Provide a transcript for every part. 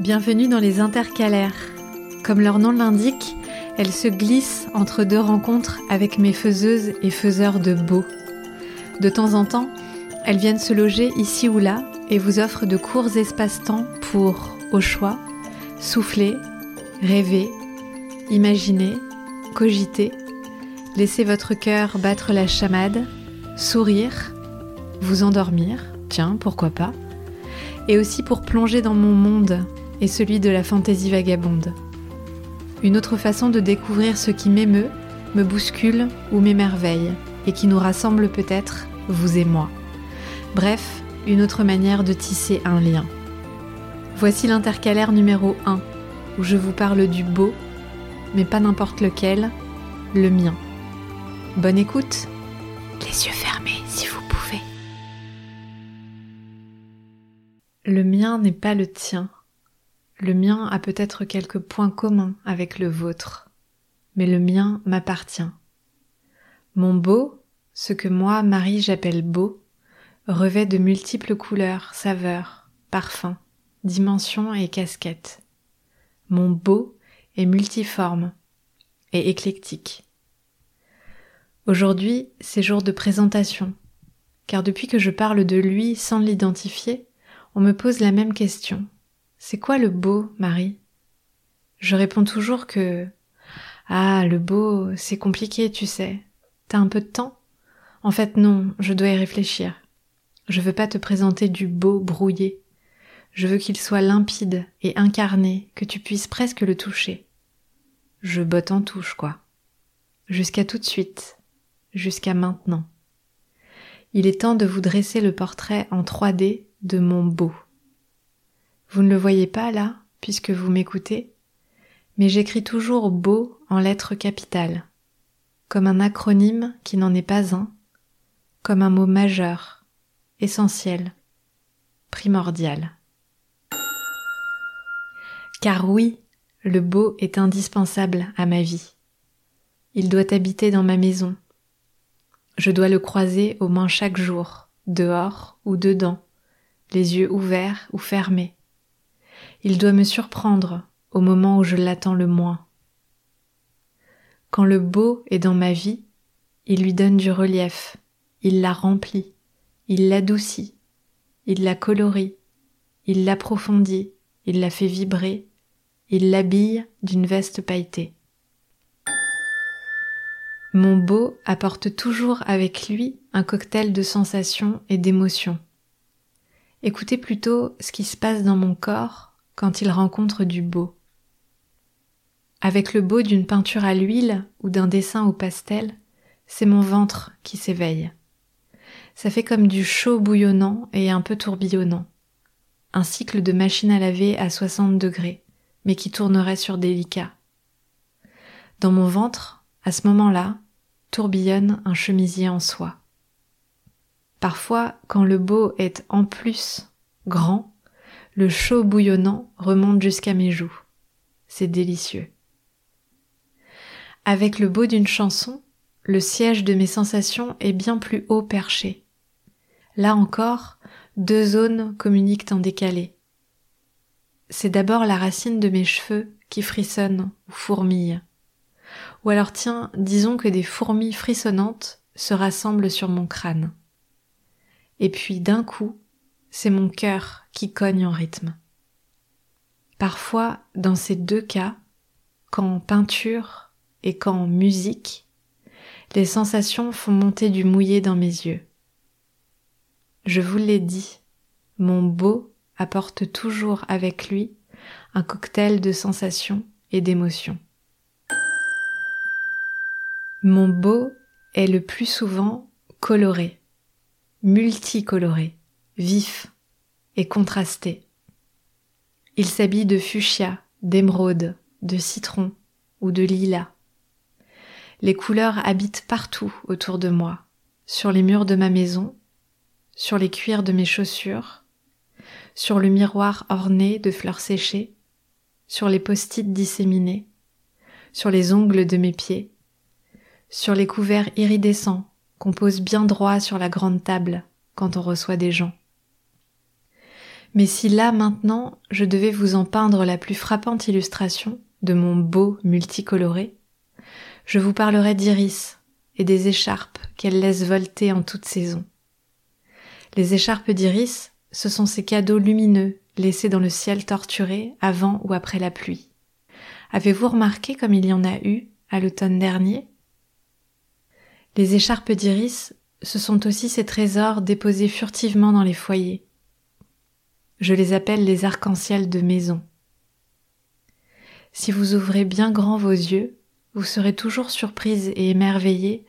Bienvenue dans les intercalaires. Comme leur nom l'indique, elles se glissent entre deux rencontres avec mes faiseuses et faiseurs de beau. De temps en temps, elles viennent se loger ici ou là et vous offrent de courts espaces-temps pour, au choix, souffler, rêver, imaginer, cogiter, laisser votre cœur battre la chamade, sourire, vous endormir, tiens, pourquoi pas, et aussi pour plonger dans mon monde et celui de la fantaisie vagabonde. Une autre façon de découvrir ce qui m'émeut, me bouscule ou m'émerveille, et qui nous rassemble peut-être, vous et moi. Bref, une autre manière de tisser un lien. Voici l'intercalaire numéro 1, où je vous parle du beau, mais pas n'importe lequel, le mien. Bonne écoute Les yeux fermés si vous pouvez. Le mien n'est pas le tien. Le mien a peut-être quelques points communs avec le vôtre, mais le mien m'appartient. Mon beau, ce que moi, Marie, j'appelle beau, revêt de multiples couleurs, saveurs, parfums, dimensions et casquettes. Mon beau est multiforme et éclectique. Aujourd'hui, c'est jour de présentation, car depuis que je parle de lui sans l'identifier, on me pose la même question. C'est quoi le beau, Marie? Je réponds toujours que Ah, le beau, c'est compliqué, tu sais. T'as un peu de temps? En fait, non, je dois y réfléchir. Je veux pas te présenter du beau brouillé. Je veux qu'il soit limpide et incarné, que tu puisses presque le toucher. Je botte en touche, quoi. Jusqu'à tout de suite. Jusqu'à maintenant. Il est temps de vous dresser le portrait en 3D de mon beau. Vous ne le voyez pas là, puisque vous m'écoutez, mais j'écris toujours beau en lettres capitales, comme un acronyme qui n'en est pas un, comme un mot majeur, essentiel, primordial. Car oui, le beau est indispensable à ma vie. Il doit habiter dans ma maison. Je dois le croiser au moins chaque jour, dehors ou dedans, les yeux ouverts ou fermés. Il doit me surprendre au moment où je l'attends le moins. Quand le beau est dans ma vie, il lui donne du relief, il la remplit, il l'adoucit, il la colorie, il l'approfondit, il la fait vibrer, il l'habille d'une veste pailletée. Mon beau apporte toujours avec lui un cocktail de sensations et d'émotions. Écoutez plutôt ce qui se passe dans mon corps quand il rencontre du beau. Avec le beau d'une peinture à l'huile ou d'un dessin au pastel, c'est mon ventre qui s'éveille. Ça fait comme du chaud bouillonnant et un peu tourbillonnant. Un cycle de machine à laver à 60 degrés, mais qui tournerait sur délicat. Dans mon ventre, à ce moment-là, tourbillonne un chemisier en soie. Parfois, quand le beau est en plus grand, le chaud bouillonnant remonte jusqu'à mes joues. C'est délicieux. Avec le beau d'une chanson, le siège de mes sensations est bien plus haut perché. Là encore, deux zones communiquent en décalé. C'est d'abord la racine de mes cheveux qui frissonne ou fourmille. Ou alors tiens, disons que des fourmis frissonnantes se rassemblent sur mon crâne et puis d'un coup, c'est mon cœur qui cogne en rythme. Parfois, dans ces deux cas, qu'en peinture et qu'en musique, les sensations font monter du mouillé dans mes yeux. Je vous l'ai dit, mon beau apporte toujours avec lui un cocktail de sensations et d'émotions. Mon beau est le plus souvent coloré multicoloré, vif et contrasté. Il s'habille de fuchsia, d'émeraude, de citron ou de lilas. Les couleurs habitent partout autour de moi, sur les murs de ma maison, sur les cuirs de mes chaussures, sur le miroir orné de fleurs séchées, sur les post-it disséminés, sur les ongles de mes pieds, sur les couverts iridescents qu'on pose bien droit sur la grande table quand on reçoit des gens. Mais si là maintenant je devais vous en peindre la plus frappante illustration de mon beau multicoloré, je vous parlerai d'iris et des écharpes qu'elle laisse volter en toute saison. Les écharpes d'iris, ce sont ces cadeaux lumineux laissés dans le ciel torturé avant ou après la pluie. Avez-vous remarqué comme il y en a eu à l'automne dernier? Les écharpes d'iris, ce sont aussi ces trésors déposés furtivement dans les foyers. Je les appelle les arcs-en-ciel de maison. Si vous ouvrez bien grand vos yeux, vous serez toujours surprise et émerveillée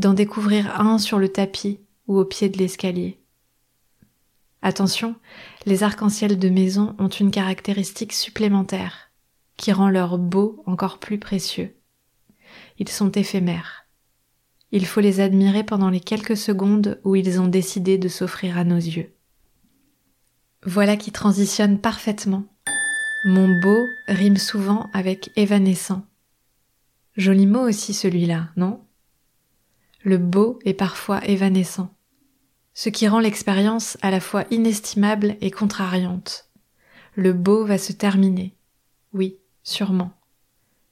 d'en découvrir un sur le tapis ou au pied de l'escalier. Attention, les arcs-en-ciel de maison ont une caractéristique supplémentaire qui rend leur beau encore plus précieux. Ils sont éphémères. Il faut les admirer pendant les quelques secondes où ils ont décidé de s'offrir à nos yeux. Voilà qui transitionne parfaitement. Mon beau rime souvent avec évanescent. Joli mot aussi celui-là, non? Le beau est parfois évanescent, ce qui rend l'expérience à la fois inestimable et contrariante. Le beau va se terminer, oui, sûrement,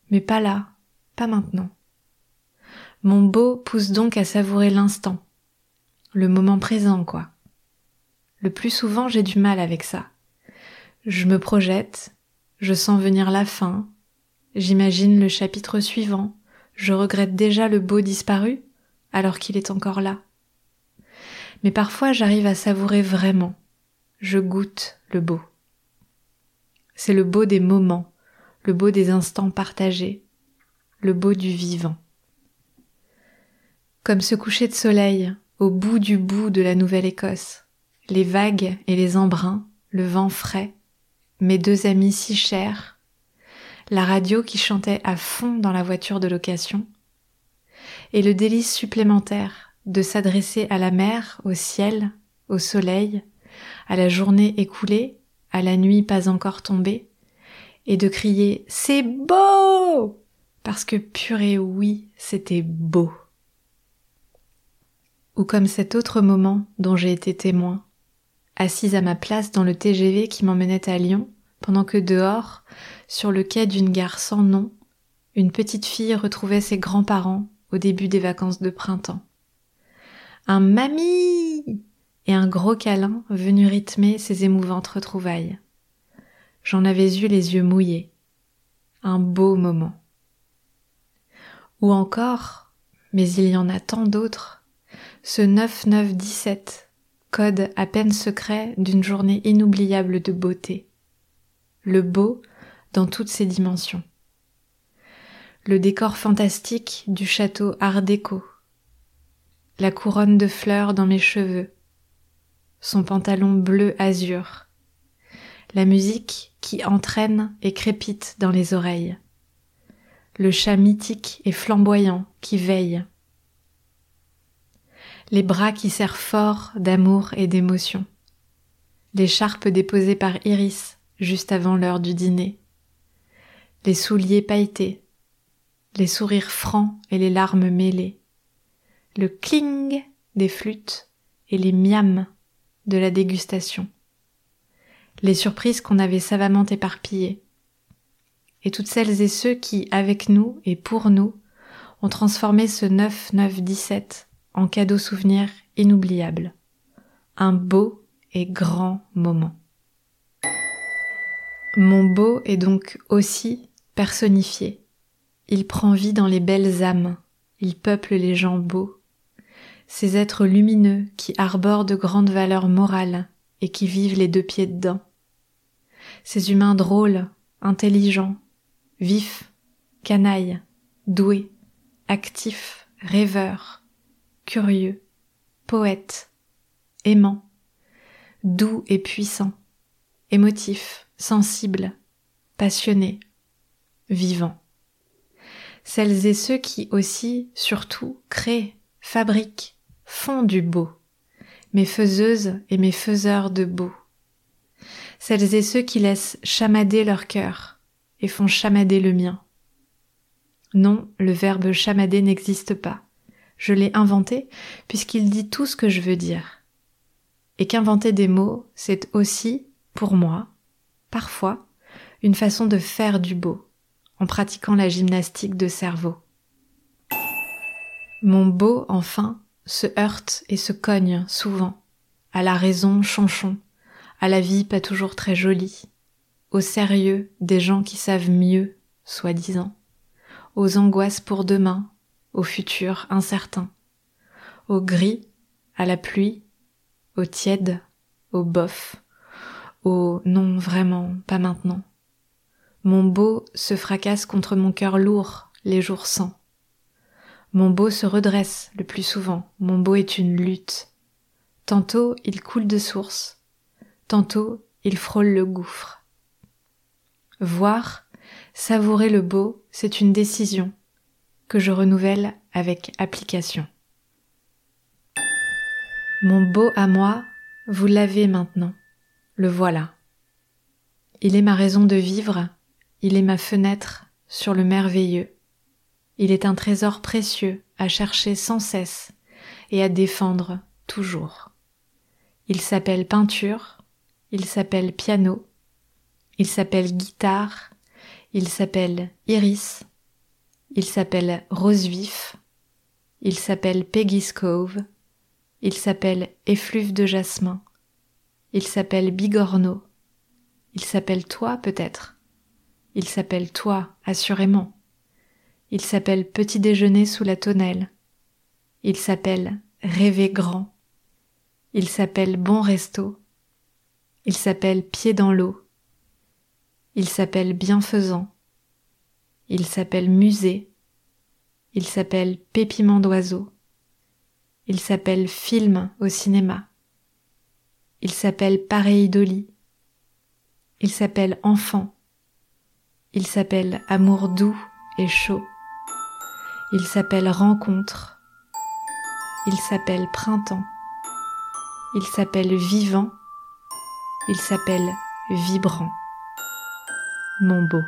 mais pas là, pas maintenant. Mon beau pousse donc à savourer l'instant, le moment présent, quoi. Le plus souvent, j'ai du mal avec ça. Je me projette, je sens venir la fin, J'imagine le chapitre suivant. Je regrette déjà le beau disparu alors qu'il est encore là. Mais parfois j'arrive à savourer vraiment. Je goûte le beau. C'est le beau des moments, le beau des instants partagés, le beau du vivant. Comme ce coucher de soleil au bout du bout de la Nouvelle-Écosse, les vagues et les embruns, le vent frais, mes deux amis si chers, la radio qui chantait à fond dans la voiture de location, et le délice supplémentaire de s'adresser à la mer, au ciel, au soleil, à la journée écoulée, à la nuit pas encore tombée, et de crier C'est beau! Parce que purée oui, c'était beau. Ou comme cet autre moment dont j'ai été témoin, assise à ma place dans le TGV qui m'emmenait à Lyon, pendant que dehors, sur le quai d'une gare sans nom, une petite fille retrouvait ses grands-parents au début des vacances de printemps. Un mamie et un gros câlin venu rythmer ces émouvantes retrouvailles. J'en avais eu les yeux mouillés. Un beau moment. Ou encore, mais il y en a tant d'autres, ce 9917, code à peine secret d'une journée inoubliable de beauté. Le beau dans toutes ses dimensions. Le décor fantastique du château art déco, la couronne de fleurs dans mes cheveux, son pantalon bleu azur, la musique qui entraîne et crépite dans les oreilles, le chat mythique et flamboyant qui veille, les bras qui serrent fort d'amour et d'émotion, l'écharpe déposée par Iris juste avant l'heure du dîner, les souliers pailletés, les sourires francs et les larmes mêlées, le cling des flûtes et les miams de la dégustation, les surprises qu'on avait savamment éparpillées, et toutes celles et ceux qui, avec nous et pour nous, ont transformé ce 9-9-17 en cadeau souvenir inoubliable, un beau et grand moment. Mon beau est donc aussi personnifié. Il prend vie dans les belles âmes, il peuple les gens beaux. Ces êtres lumineux qui arborent de grandes valeurs morales et qui vivent les deux pieds dedans. Ces humains drôles, intelligents, vifs, canailles, doués, actifs, rêveurs, curieux, poètes, aimants, doux et puissants, émotifs, sensibles, passionnés, vivants. Celles et ceux qui aussi, surtout, créent, fabriquent, font du beau, mes faiseuses et mes faiseurs de beau. Celles et ceux qui laissent chamader leur cœur et font chamader le mien. Non, le verbe chamader n'existe pas. Je l'ai inventé puisqu'il dit tout ce que je veux dire. Et qu'inventer des mots, c'est aussi pour moi, parfois, une façon de faire du beau, en pratiquant la gymnastique de cerveau. Mon beau, enfin, se heurte et se cogne souvent, à la raison chanchon, à la vie pas toujours très jolie, au sérieux des gens qui savent mieux, soi-disant, aux angoisses pour demain, au futur incertain, au gris, à la pluie, au tiède, au bof, au non vraiment, pas maintenant. Mon beau se fracasse contre mon cœur lourd les jours sans. Mon beau se redresse le plus souvent, mon beau est une lutte. Tantôt il coule de source, tantôt il frôle le gouffre. Voir, savourer le beau, c'est une décision que je renouvelle avec application. Mon beau à moi, vous l'avez maintenant, le voilà. Il est ma raison de vivre, il est ma fenêtre sur le merveilleux. Il est un trésor précieux à chercher sans cesse et à défendre toujours. Il s'appelle peinture, il s'appelle piano, il s'appelle guitare, il s'appelle iris, il s'appelle rose vif, il s'appelle Peggy's Cove, il s'appelle effluve de jasmin, il s'appelle bigorneau, il s'appelle toi peut-être, il s'appelle toi, assurément. Il s'appelle Petit déjeuner sous la tonnelle. Il s'appelle Rêver grand. Il s'appelle Bon resto. Il s'appelle Pied dans l'eau. Il s'appelle Bienfaisant. Il s'appelle Musée. Il s'appelle Pépiment d'oiseau. Il s'appelle Film au cinéma. Il s'appelle Pareidolie. Il s'appelle Enfant. Il s'appelle Amour doux et chaud. Il s'appelle Rencontre. Il s'appelle Printemps. Il s'appelle Vivant. Il s'appelle Vibrant. Mon beau.